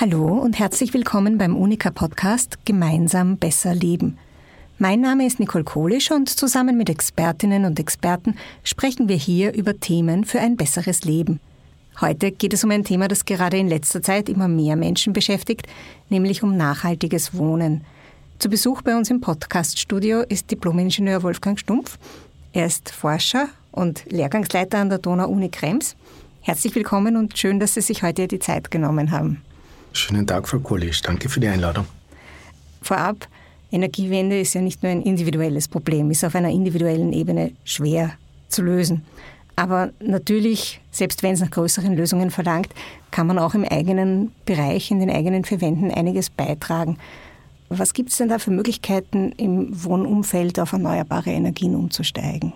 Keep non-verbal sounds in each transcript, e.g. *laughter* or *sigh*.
Hallo und herzlich willkommen beim Unica Podcast Gemeinsam besser leben. Mein Name ist Nicole Kohlisch und zusammen mit Expertinnen und Experten sprechen wir hier über Themen für ein besseres Leben. Heute geht es um ein Thema, das gerade in letzter Zeit immer mehr Menschen beschäftigt, nämlich um nachhaltiges Wohnen. Zu Besuch bei uns im Podcaststudio ist Diplomingenieur Wolfgang Stumpf. Er ist Forscher und Lehrgangsleiter an der Donau-Uni Krems. Herzlich willkommen und schön, dass Sie sich heute die Zeit genommen haben. Schönen Tag, Frau Kohlisch. Danke für die Einladung. Vorab, Energiewende ist ja nicht nur ein individuelles Problem, ist auf einer individuellen Ebene schwer zu lösen. Aber natürlich, selbst wenn es nach größeren Lösungen verlangt, kann man auch im eigenen Bereich, in den eigenen vier Wänden einiges beitragen. Was gibt es denn da für Möglichkeiten, im Wohnumfeld auf erneuerbare Energien umzusteigen?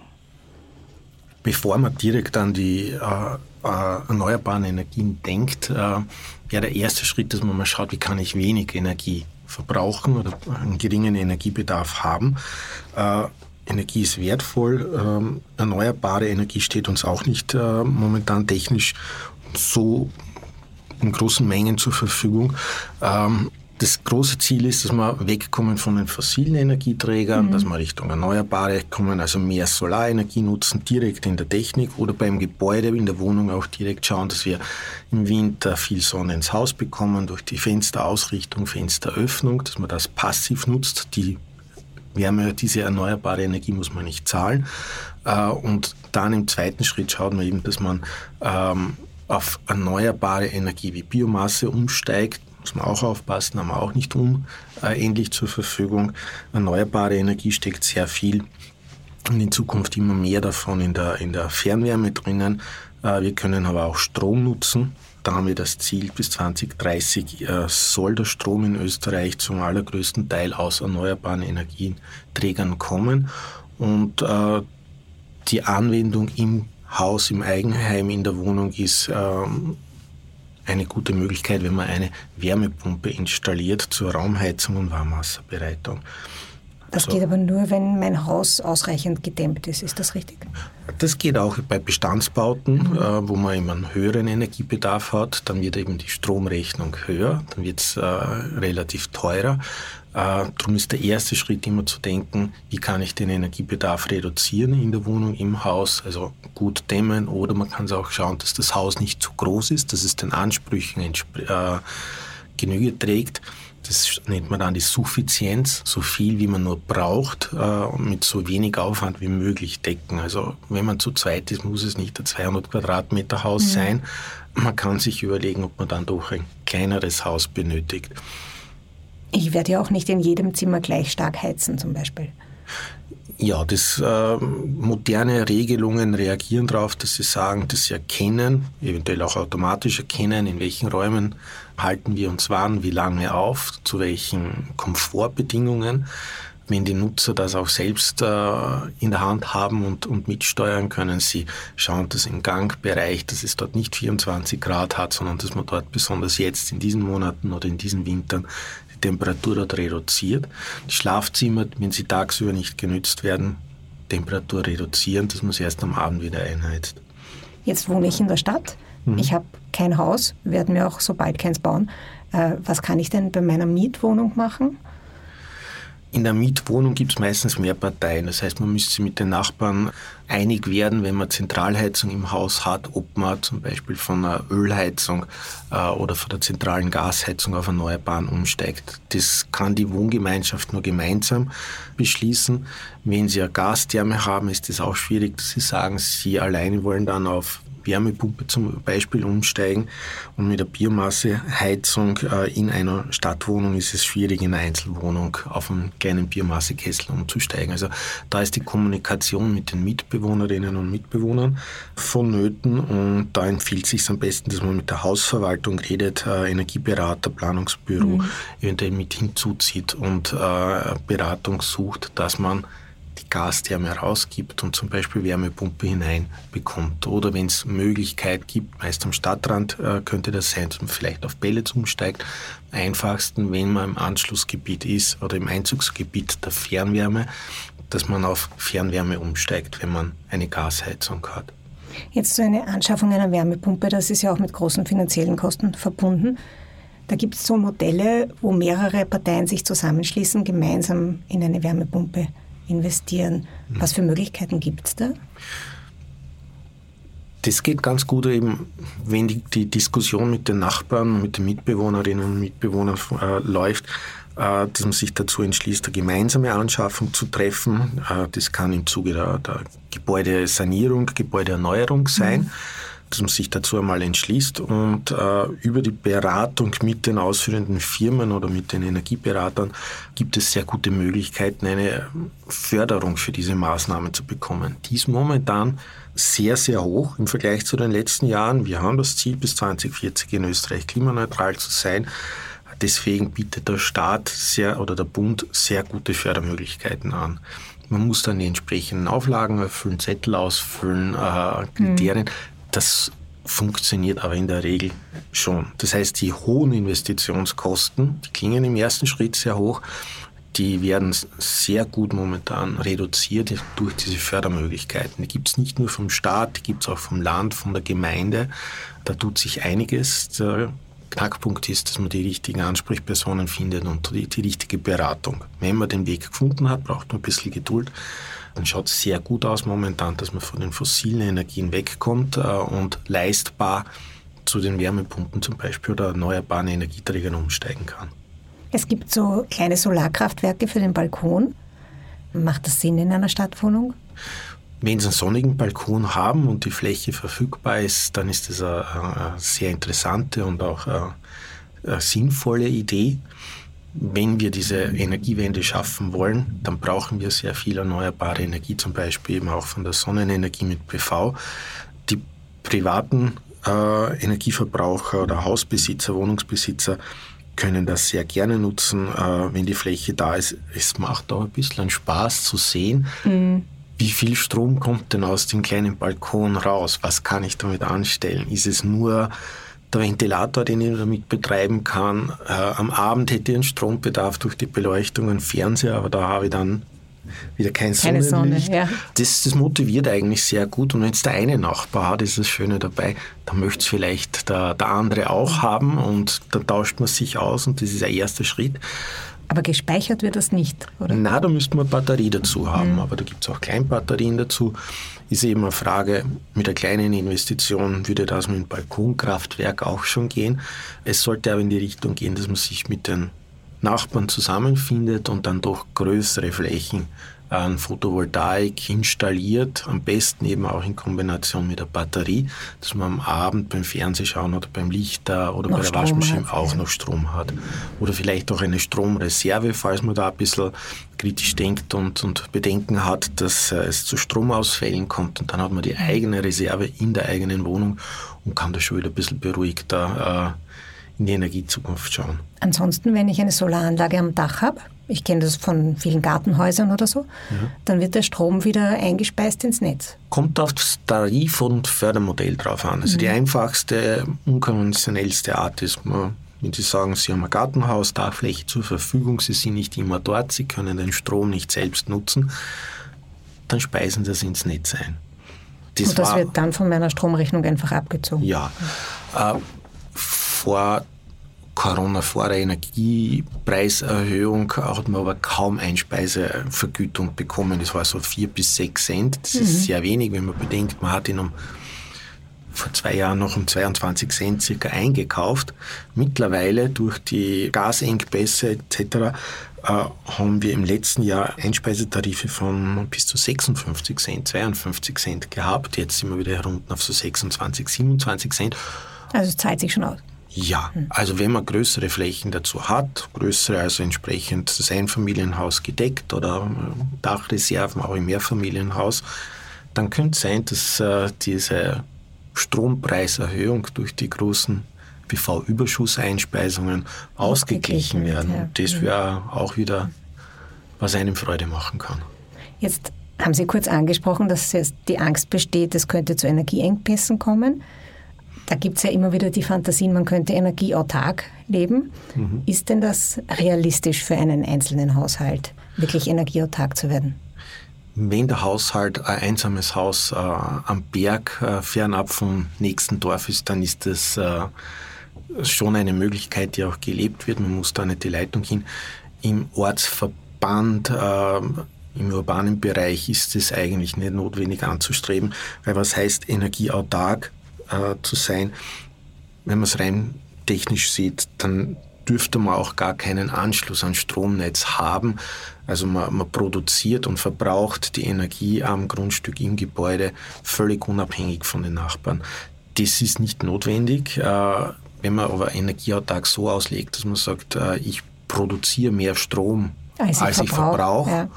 Bevor man direkt an die äh, äh, erneuerbaren Energien denkt, äh, wäre der erste Schritt, dass man mal schaut, wie kann ich wenig Energie verbrauchen oder einen geringen Energiebedarf haben. Äh, Energie ist wertvoll. Ähm, erneuerbare Energie steht uns auch nicht momentan technisch so in großen Mengen zur Verfügung. Ähm, das große Ziel ist, dass wir wegkommen von den fossilen Energieträgern, mhm. dass wir Richtung Erneuerbare kommen, also mehr Solarenergie nutzen, direkt in der Technik oder beim Gebäude, in der Wohnung auch direkt schauen, dass wir im Winter viel Sonne ins Haus bekommen, durch die Fensterausrichtung, Fensteröffnung, dass man das passiv nutzt, die Wärme, diese erneuerbare Energie muss man nicht zahlen. Äh, und dann im zweiten Schritt schaut man eben, dass man ähm, auf erneuerbare Energie wie Biomasse umsteigt, muss man auch aufpassen, haben wir auch nicht unähnlich zur Verfügung. Erneuerbare Energie steckt sehr viel und in Zukunft immer mehr davon in der, in der Fernwärme drinnen. Äh, wir können aber auch Strom nutzen. Da haben wir das Ziel, bis 2030 äh, soll der Strom in Österreich zum allergrößten Teil aus erneuerbaren Energieträgern kommen. Und äh, die Anwendung im Haus, im Eigenheim, in der Wohnung ist ähm, eine gute Möglichkeit, wenn man eine Wärmepumpe installiert zur Raumheizung und Warmwasserbereitung. Das also, geht aber nur, wenn mein Haus ausreichend gedämmt ist. Ist das richtig? Das geht auch bei Bestandsbauten, mhm. äh, wo man eben einen höheren Energiebedarf hat. Dann wird eben die Stromrechnung höher, dann wird es äh, relativ teurer. Äh, darum ist der erste Schritt immer zu denken, wie kann ich den Energiebedarf reduzieren in der Wohnung, im Haus, also gut dämmen oder man kann auch schauen, dass das Haus nicht zu groß ist, dass es den Ansprüchen äh, Genüge trägt. Das nennt man dann die Suffizienz, so viel wie man nur braucht, äh, mit so wenig Aufwand wie möglich decken. Also wenn man zu zweit ist, muss es nicht ein 200 Quadratmeter Haus mhm. sein. Man kann sich überlegen, ob man dann doch ein kleineres Haus benötigt. Ich werde ja auch nicht in jedem Zimmer gleich stark heizen zum Beispiel. Ja, das äh, moderne Regelungen reagieren darauf, dass sie sagen, dass sie erkennen, eventuell auch automatisch erkennen, in welchen Räumen halten wir uns wann, wie lange auf, zu welchen Komfortbedingungen. Wenn die Nutzer das auch selbst äh, in der Hand haben und, und mitsteuern, können sie schauen, dass im Gangbereich, dass es dort nicht 24 Grad hat, sondern dass man dort besonders jetzt in diesen Monaten oder in diesen Wintern Temperatur dort reduziert. Die Schlafzimmer, wenn sie tagsüber nicht genützt werden, Temperatur reduzieren, dass man sie erst am Abend wieder einheizt. Jetzt wohne ich in der Stadt. Mhm. Ich habe kein Haus, werde mir auch so bald keins bauen. Äh, was kann ich denn bei meiner Mietwohnung machen? In der Mietwohnung gibt es meistens mehr Parteien. Das heißt, man müsste mit den Nachbarn einig werden, wenn man Zentralheizung im Haus hat, ob man zum Beispiel von einer Ölheizung äh, oder von der zentralen Gasheizung auf Erneuerbaren umsteigt. Das kann die Wohngemeinschaft nur gemeinsam beschließen. Wenn Sie eine Gastherme haben, ist es auch schwierig, dass Sie sagen, Sie alleine wollen dann auf Wärmepumpe zum Beispiel umsteigen. Und mit der Biomasseheizung äh, in einer Stadtwohnung ist es schwierig, in einer Einzelwohnung auf einen kleinen Biomassekessel umzusteigen. Also da ist die Kommunikation mit den Mitbewohnerinnen und Mitbewohnern vonnöten und da empfiehlt es sich am besten, dass man mit der Hausverwaltung redet, äh, Energieberater, Planungsbüro mhm. eventuell mit hinzuzieht und äh, Beratung sucht, dass man die Gastherme herausgibt und zum Beispiel Wärmepumpe hineinbekommt. Oder wenn es Möglichkeit gibt, meist am Stadtrand äh, könnte das sein, dass man vielleicht auf Pellets umsteigt. Am einfachsten, wenn man im Anschlussgebiet ist oder im Einzugsgebiet der Fernwärme, dass man auf Fernwärme umsteigt, wenn man eine Gasheizung hat. Jetzt so eine Anschaffung einer Wärmepumpe, das ist ja auch mit großen finanziellen Kosten verbunden. Da gibt es so Modelle, wo mehrere Parteien sich zusammenschließen, gemeinsam in eine Wärmepumpe investieren. Mhm. Was für Möglichkeiten gibt es da? Das geht ganz gut eben, wenn die, die, Diskussion mit den Nachbarn, mit den Mitbewohnerinnen und Mitbewohnern äh, läuft, äh, dass man sich dazu entschließt, eine gemeinsame Anschaffung zu treffen. Äh, das kann im Zuge der, der Gebäudesanierung, Gebäudeerneuerung sein. Mhm sich dazu einmal entschließt und äh, über die Beratung mit den ausführenden Firmen oder mit den Energieberatern gibt es sehr gute Möglichkeiten, eine Förderung für diese Maßnahmen zu bekommen. Die ist momentan sehr, sehr hoch im Vergleich zu den letzten Jahren. Wir haben das Ziel, bis 2040 in Österreich klimaneutral zu sein. Deswegen bietet der Staat sehr oder der Bund sehr gute Fördermöglichkeiten an. Man muss dann die entsprechenden Auflagen erfüllen, Zettel ausfüllen, äh, Kriterien. Mhm. Das funktioniert aber in der Regel schon. Das heißt, die hohen Investitionskosten, die klingen im ersten Schritt sehr hoch, die werden sehr gut momentan reduziert durch diese Fördermöglichkeiten. Die gibt es nicht nur vom Staat, die gibt es auch vom Land, von der Gemeinde. Da tut sich einiges. Der Knackpunkt ist, dass man die richtigen Ansprechpersonen findet und die, die richtige Beratung. Wenn man den Weg gefunden hat, braucht man ein bisschen Geduld dann schaut es sehr gut aus momentan, dass man von den fossilen Energien wegkommt äh, und leistbar zu den Wärmepumpen zum Beispiel oder erneuerbaren Energieträgern umsteigen kann. Es gibt so kleine Solarkraftwerke für den Balkon. Macht das Sinn in einer Stadtwohnung? Wenn Sie einen sonnigen Balkon haben und die Fläche verfügbar ist, dann ist das eine, eine sehr interessante und auch eine sinnvolle Idee wenn wir diese Energiewende schaffen wollen, dann brauchen wir sehr viel erneuerbare Energie, zum Beispiel eben auch von der Sonnenenergie mit PV. Die privaten äh, Energieverbraucher oder Hausbesitzer, Wohnungsbesitzer können das sehr gerne nutzen, äh, wenn die Fläche da ist. Es macht auch ein bisschen Spaß zu sehen, mhm. wie viel Strom kommt denn aus dem kleinen Balkon raus? Was kann ich damit anstellen? Ist es nur der Ventilator, den ich damit betreiben kann. Äh, am Abend hätte ich einen Strombedarf durch die Beleuchtung, einen Fernseher, aber da habe ich dann wieder kein Keine Sonnenlicht. Sonne, ja. das, das motiviert eigentlich sehr gut. Und wenn es der eine Nachbar hat, ist das Schöne dabei, dann möchte es vielleicht der, der andere auch haben und dann tauscht man sich aus und das ist der erste Schritt. Aber gespeichert wird das nicht, oder? Na, da müsste man Batterie dazu haben, mhm. aber da gibt es auch Kleinbatterien dazu ist eben eine Frage, mit einer kleinen Investition würde das mit dem Balkonkraftwerk auch schon gehen. Es sollte aber in die Richtung gehen, dass man sich mit den Nachbarn zusammenfindet und dann doch größere Flächen an Photovoltaik installiert, am besten eben auch in Kombination mit der Batterie, dass man am Abend beim Fernsehschauen oder beim Lichter oder noch bei der Strom Waschmaschine hat, auch noch Strom hat. Oder vielleicht auch eine Stromreserve, falls man da ein bisschen kritisch denkt und, und Bedenken hat, dass äh, es zu Stromausfällen kommt. Und dann hat man die eigene Reserve in der eigenen Wohnung und kann da schon wieder ein bisschen beruhigter äh, in die Energiezukunft schauen. Ansonsten, wenn ich eine Solaranlage am Dach habe, ich kenne das von vielen Gartenhäusern oder so, ja. dann wird der Strom wieder eingespeist ins Netz. Kommt auf das Tarif- und Fördermodell drauf an. Also mhm. die einfachste, unkonventionellste Art ist, wenn Sie sagen, Sie haben ein Gartenhaus, Dachfläche zur Verfügung, Sie sind nicht immer dort, Sie können den Strom nicht selbst nutzen, dann speisen Sie das ins Netz ein. Das und das war, wird dann von meiner Stromrechnung einfach abgezogen? Ja. Äh, vor Corona, vor der Energiepreiserhöhung, hat man aber kaum Einspeisevergütung bekommen. Das war so vier bis sechs Cent. Das mhm. ist sehr wenig, wenn man bedenkt, man hat ihn um vor zwei Jahren noch um 22 Cent circa eingekauft. Mittlerweile durch die Gasengpässe etc. Äh, haben wir im letzten Jahr Einspeisetarife von bis zu 56 Cent, 52 Cent gehabt. Jetzt sind wir wieder herunter auf so 26, 27 Cent. Also es zahlt sich schon aus. Ja, also wenn man größere Flächen dazu hat, größere, also entsprechend das Einfamilienhaus gedeckt oder äh, Dachreserven auch im Mehrfamilienhaus, dann könnte es sein, dass äh, diese Strompreiserhöhung durch die großen PV-Überschusseinspeisungen ausgeglichen werden. Ja. Und das wäre auch wieder, was einem Freude machen kann. Jetzt haben Sie kurz angesprochen, dass die Angst besteht, es könnte zu Energieengpässen kommen. Da gibt es ja immer wieder die Fantasien, man könnte energieautark leben. Mhm. Ist denn das realistisch für einen einzelnen Haushalt, wirklich energieautark zu werden? Wenn der Haushalt ein einsames Haus äh, am Berg äh, fernab vom nächsten Dorf ist, dann ist das äh, schon eine Möglichkeit, die auch gelebt wird. Man muss da nicht die Leitung hin. Im Ortsverband, äh, im urbanen Bereich ist es eigentlich nicht notwendig anzustreben, weil was heißt energieautark äh, zu sein? Wenn man es rein technisch sieht, dann dürfte man auch gar keinen Anschluss an Stromnetz haben. Also man, man, produziert und verbraucht die Energie am Grundstück im Gebäude völlig unabhängig von den Nachbarn. Das ist nicht notwendig. Äh, wenn man aber Energieautark so auslegt, dass man sagt, äh, ich produziere mehr Strom, als, als ich verbrauche,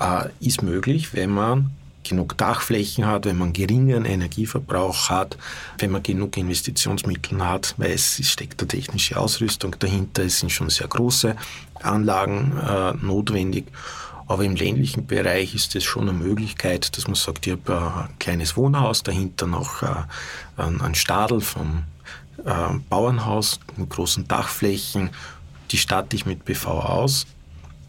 ja. Äh, ist möglich, wenn man genug Dachflächen hat, wenn man geringen Energieverbrauch hat, wenn man genug Investitionsmittel hat, weil es steckt eine technische Ausrüstung dahinter, es sind schon sehr große Anlagen äh, notwendig. Aber im ländlichen Bereich ist es schon eine Möglichkeit, dass man sagt, ich habe ein kleines Wohnhaus, dahinter noch äh, ein Stadel vom äh, Bauernhaus mit großen Dachflächen, die statte ich mit PV aus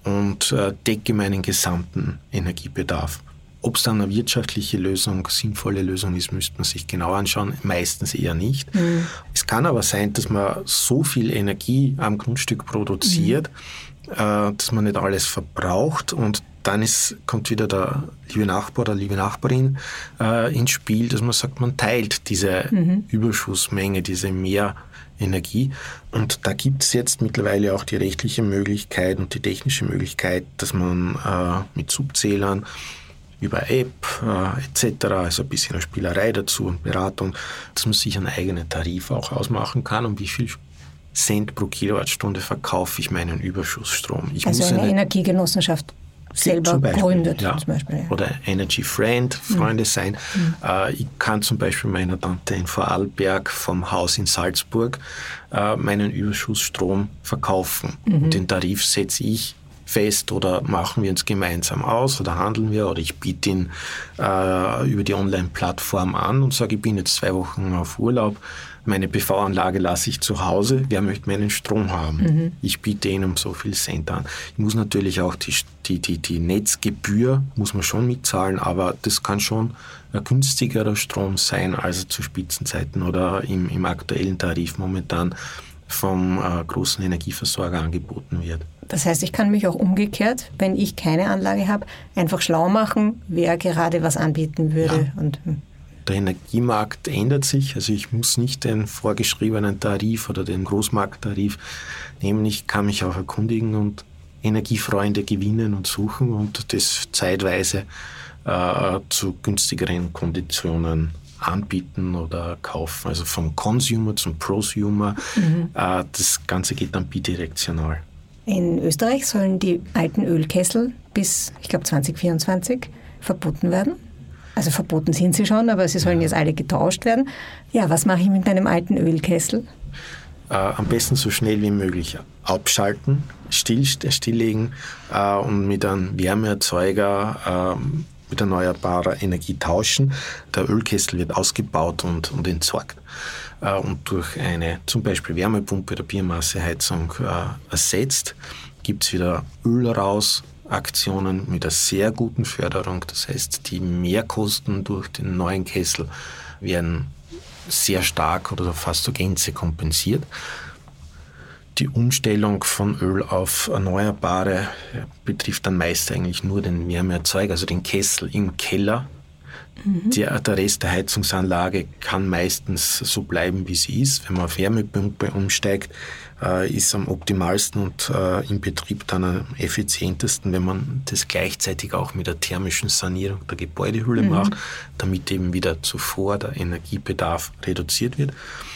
und äh, decke meinen gesamten Energiebedarf. Ob es dann eine wirtschaftliche Lösung, sinnvolle Lösung ist, müsste man sich genau anschauen. Meistens eher nicht. Mhm. Es kann aber sein, dass man so viel Energie am Grundstück produziert, mhm. äh, dass man nicht alles verbraucht und dann ist, kommt wieder der liebe Nachbar oder liebe Nachbarin äh, ins Spiel, dass man sagt, man teilt diese mhm. Überschussmenge, diese Mehrenergie. Und da gibt es jetzt mittlerweile auch die rechtliche Möglichkeit und die technische Möglichkeit, dass man äh, mit Subzählern über App äh, etc., also ein bisschen eine Spielerei dazu und Beratung, dass man sich einen eigenen Tarif auch ausmachen kann, um wie viel Cent pro Kilowattstunde verkaufe ich meinen Überschussstrom. Ich also eine Energiegenossenschaft selber Beispiel, gründet. Ja. Zum Beispiel, ja. Oder Energy Friend, Freunde mhm. sein. Mhm. Äh, ich kann zum Beispiel meiner Tante in Vorarlberg vom Haus in Salzburg äh, meinen Überschussstrom verkaufen. Mhm. Den Tarif setze ich fest oder machen wir uns gemeinsam aus oder handeln wir oder ich biete ihn äh, über die Online-Plattform an und sage, ich bin jetzt zwei Wochen auf Urlaub meine PV-Anlage lasse ich zu Hause, wer möchte meinen Strom haben? Mhm. Ich biete ihnen um so viel Cent an. Ich muss natürlich auch die, die, die, die Netzgebühr, muss man schon mitzahlen, aber das kann schon ein günstigerer Strom sein, als zu Spitzenzeiten oder im, im aktuellen Tarif momentan vom äh, großen Energieversorger angeboten wird. Das heißt, ich kann mich auch umgekehrt, wenn ich keine Anlage habe, einfach schlau machen, wer gerade was anbieten würde. Ja. Und, hm. Der Energiemarkt ändert sich, also ich muss nicht den vorgeschriebenen Tarif oder den Großmarkttarif nehmen, ich kann mich auch erkundigen und Energiefreunde gewinnen und suchen und das zeitweise äh, zu günstigeren Konditionen anbieten oder kaufen. Also vom Consumer zum Prosumer. Mhm. Äh, das Ganze geht dann bidirektional. In Österreich sollen die alten Ölkessel bis, ich glaube, 2024 verboten werden. Also verboten sind sie schon, aber sie sollen jetzt alle getauscht werden. Ja, was mache ich mit meinem alten Ölkessel? Äh, am besten so schnell wie möglich abschalten, still, stilllegen äh, und mit einem Wärmeerzeuger äh, mit erneuerbarer Energie tauschen. Der Ölkessel wird ausgebaut und, und entsorgt und durch eine zum Beispiel Wärmepumpe oder Biomasseheizung äh, ersetzt. Gibt es wieder Öl raus, Aktionen mit einer sehr guten Förderung. Das heißt, die Mehrkosten durch den neuen Kessel werden sehr stark oder fast zur Gänze kompensiert. Die Umstellung von Öl auf Erneuerbare betrifft dann meist eigentlich nur den Wärmeerzeuger, also den Kessel im Keller. Mhm. Der, der Rest der Heizungsanlage kann meistens so bleiben, wie sie ist. Wenn man auf Wärmepumpe umsteigt, äh, ist am optimalsten und äh, im Betrieb dann am effizientesten, wenn man das gleichzeitig auch mit der thermischen Sanierung der Gebäudehülle mhm. macht, damit eben wieder zuvor der Energiebedarf reduziert wird.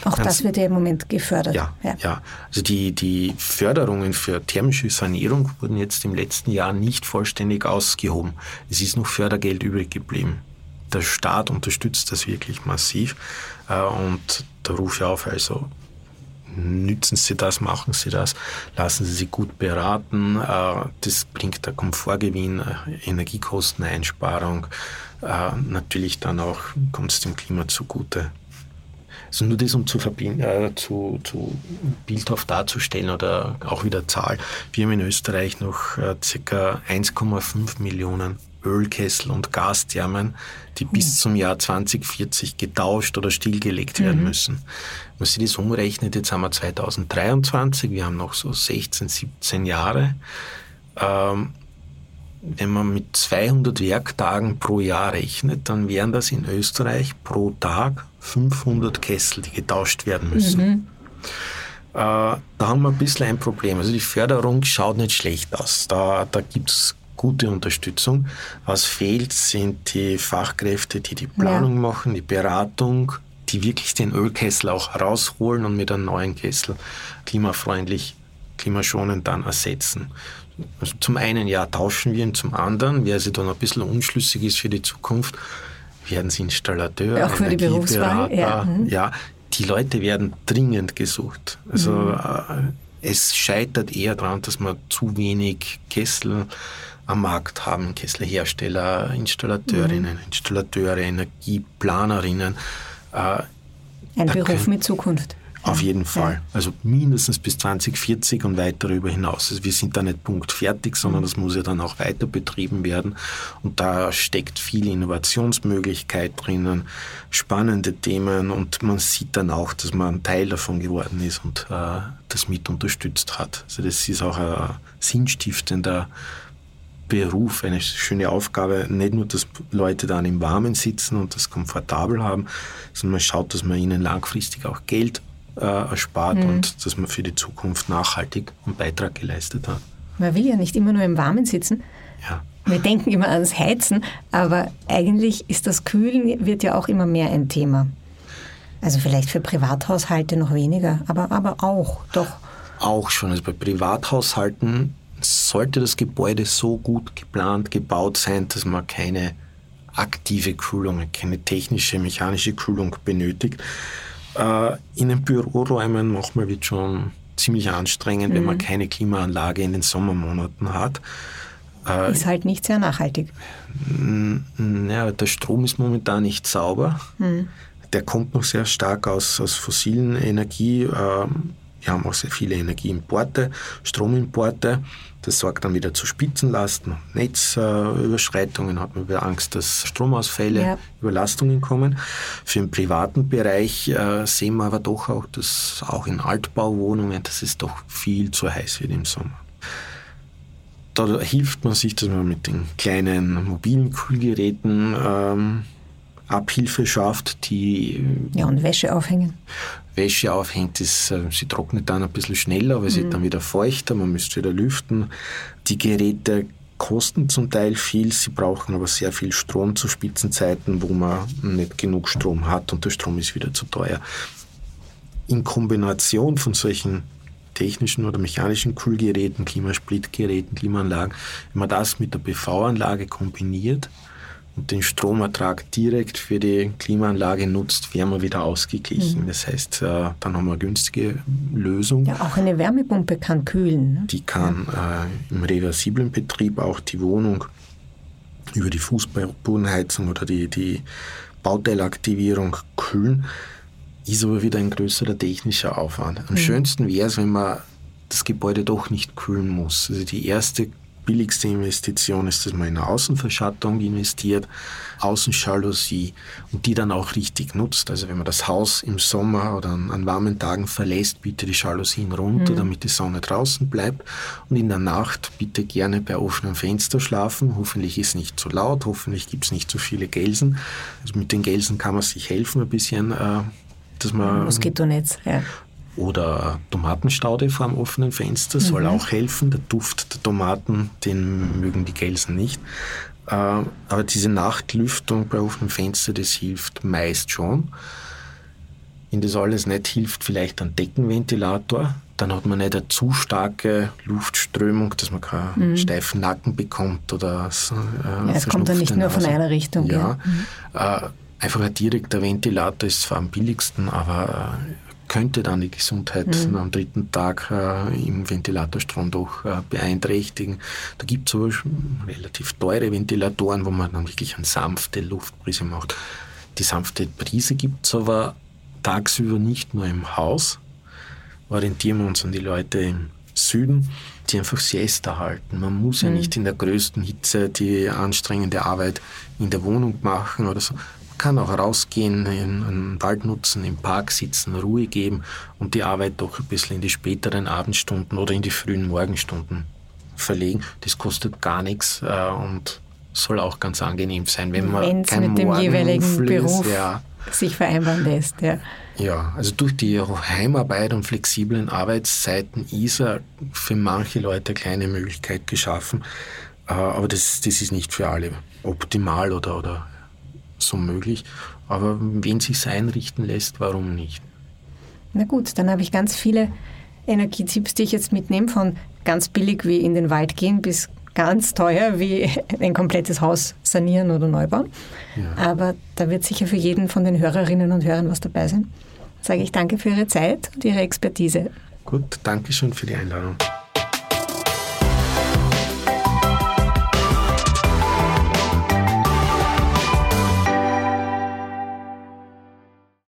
Auch Ganz, das wird ja im Moment gefördert. Ja, ja. ja. Also die, die Förderungen für thermische Sanierung wurden jetzt im letzten Jahr nicht vollständig ausgehoben. Es ist noch Fördergeld übrig geblieben. Der Staat unterstützt das wirklich massiv äh, und da rufe ich auf, also nützen Sie das, machen Sie das, lassen Sie sich gut beraten. Äh, das bringt der Komfortgewinn, äh, Energiekosteneinsparung. Natürlich dann auch kommt es dem Klima zugute. Also nur das, um zu, äh, zu, zu bildhaft darzustellen oder auch wieder Zahl. Wir haben in Österreich noch äh, ca. 1,5 Millionen Ölkessel und Gasthermen, die mhm. bis zum Jahr 2040 getauscht oder stillgelegt werden mhm. müssen. Wenn man sich das umrechnet, jetzt haben wir 2023, wir haben noch so 16, 17 Jahre. Ähm, wenn man mit 200 Werktagen pro Jahr rechnet, dann wären das in Österreich pro Tag 500 Kessel, die getauscht werden müssen. Mhm. Äh, da haben wir ein bisschen ein Problem. Also die Förderung schaut nicht schlecht aus. Da, da gibt es gute Unterstützung. Was fehlt, sind die Fachkräfte, die die Planung ja. machen, die Beratung, die wirklich den Ölkessel auch rausholen und mit einem neuen Kessel klimafreundlich, klimaschonend dann ersetzen. Also zum einen ja tauschen wir ihn, zum anderen, wer sich dann ein bisschen unschlüssig ist für die Zukunft, werden sie Installateur, auch für die Berufswahl, ja. Mhm. ja. Die Leute werden dringend gesucht. Also mhm. Äh, es scheitert eher daran, dass man zu wenig Kessel am Markt haben, Kesselhersteller, Installateurinnen, mhm. Installateure, Energieplanerinnen. Äh, Ein Beruf können, mit Zukunft. Auf jeden Fall. Ja. Also mindestens bis 2040 und weit darüber hinaus. Also wir sind da nicht punktfertig, sondern das muss ja dann auch weiter betrieben werden. Und da steckt viel Innovationsmöglichkeit drinnen, spannende Themen und man sieht dann auch, dass man ein Teil davon geworden ist und äh, das mit unterstützt hat. Also das ist auch ein sinnstiftender Beruf, eine schöne Aufgabe. Nicht nur, dass Leute dann im Warmen sitzen und das komfortabel haben, sondern man schaut, dass man ihnen langfristig auch Geld äh, erspart mhm. und dass man für die Zukunft nachhaltig einen Beitrag geleistet hat. Man will ja nicht immer nur im Warmen sitzen. Ja. Wir denken immer ans Heizen, aber eigentlich ist das Kühlen wird ja auch immer mehr ein Thema. Also vielleicht für Privathaushalte noch weniger, aber, aber auch, doch. Auch schon. Also bei Privathaushalten sollte das Gebäude so gut geplant, gebaut sein, dass man keine aktive Kühlung, keine technische, mechanische Kühlung benötigt. Äh, in den Büroräumen manchmal wird schon ziemlich anstrengend, mhm. wenn man mhm. keine Klimaanlage in den Sommermonaten hat. Äh, ist halt nicht sehr nachhaltig. Ja, der Strom ist momentan nicht sauber. Mhm. Der kommt noch sehr stark aus, aus fossilen Energie. Ähm, wir haben auch sehr viele Energieimporte, Stromimporte. Das sorgt dann wieder zu Spitzenlasten, Netzüberschreitungen, hat man wieder Angst, dass Stromausfälle, ja. Überlastungen kommen. Für den privaten Bereich äh, sehen wir aber doch auch, dass auch in Altbauwohnungen, dass es doch viel zu heiß wird im Sommer. Da hilft man sich, dass man mit den kleinen mobilen Kühlgeräten ähm, Abhilfe schafft, die. Ja, und Wäsche aufhängen. Wäsche aufhängt, ist, äh, sie trocknet dann ein bisschen schneller, aber mhm. sie wird dann wieder feuchter, man müsste wieder lüften. Die Geräte kosten zum Teil viel, sie brauchen aber sehr viel Strom zu Spitzenzeiten, wo man nicht genug Strom hat und der Strom ist wieder zu teuer. In Kombination von solchen technischen oder mechanischen Kühlgeräten, Klimasplitgeräten, Klimaanlagen, wenn man das mit der PV-Anlage kombiniert, den Stromertrag direkt für die Klimaanlage nutzt, wären wir wieder ausgeglichen. Mhm. Das heißt, äh, dann haben wir eine günstige Lösung. Ja, auch eine Wärmepumpe kann kühlen. Ne? Die kann ja. äh, im reversiblen Betrieb auch die Wohnung über die Fußbodenheizung oder die, die Bauteilaktivierung kühlen. Ist aber wieder ein größerer technischer Aufwand. Am mhm. schönsten wäre es, wenn man das Gebäude doch nicht kühlen muss. Also die erste billigste Investition ist, dass man in eine Außenverschattung investiert, Außenjalousie und die dann auch richtig nutzt. Also wenn man das Haus im Sommer oder an, an warmen Tagen verlässt, bitte die Jalousien runter, mhm. damit die Sonne draußen bleibt. Und in der Nacht bitte gerne bei offenem Fenster schlafen. Hoffentlich ist es nicht zu laut, hoffentlich gibt es nicht zu viele Gelsen. Also mit den Gelsen kann man sich helfen ein bisschen. Äh, dass man Moskitonetz, ja oder Tomatenstaude vor dem offenen Fenster soll mhm. auch helfen. Der Duft der Tomaten, den mögen die Gelsen nicht. Äh, aber diese Nachtlüftung bei offenem Fenster, das hilft meist schon. Wenn das alles nicht hilft, vielleicht ein Deckenventilator. Dann hat man nicht eine zu starke Luftströmung, dass man keinen mhm. steifen Nacken bekommt oder so, äh, ja, Es kommt dann nicht nur von einer Richtung. Ja. ja. Mhm. Äh, einfach ein direkter Ventilator ist zwar am billigsten, aber könnte dann die Gesundheit mhm. am dritten Tag äh, im Ventilatorstrom doch äh, beeinträchtigen. Da gibt es aber relativ teure Ventilatoren, wo man dann wirklich eine sanfte Luftbrise macht. Die sanfte Brise gibt es aber tagsüber nicht nur im Haus. Orientieren wir uns an die Leute im Süden, die einfach Siesta halten. Man muss ja mhm. nicht in der größten Hitze die anstrengende Arbeit in der Wohnung machen oder so. Man kann auch rausgehen, in einen Wald nutzen, im Park sitzen, Ruhe geben und die Arbeit doch ein bisschen in die späteren Abendstunden oder in die frühen Morgenstunden verlegen. Das kostet gar nichts äh, und soll auch ganz angenehm sein, wenn man Wenn's kein mit dem jeweiligen Beruf ja. sich vereinbaren lässt. Ja. ja, also durch die Heimarbeit und flexiblen Arbeitszeiten ist er für manche Leute eine kleine Möglichkeit geschaffen, äh, aber das, das ist nicht für alle optimal oder, oder so möglich. Aber wenn sich einrichten lässt, warum nicht? Na gut, dann habe ich ganz viele Energietipps, die ich jetzt mitnehme, von ganz billig wie in den Wald gehen bis ganz teuer wie *laughs* ein komplettes Haus sanieren oder neu bauen. Ja. Aber da wird sicher für jeden von den Hörerinnen und Hörern was dabei sein. Sage ich danke für Ihre Zeit und Ihre Expertise. Gut, danke schön für die Einladung.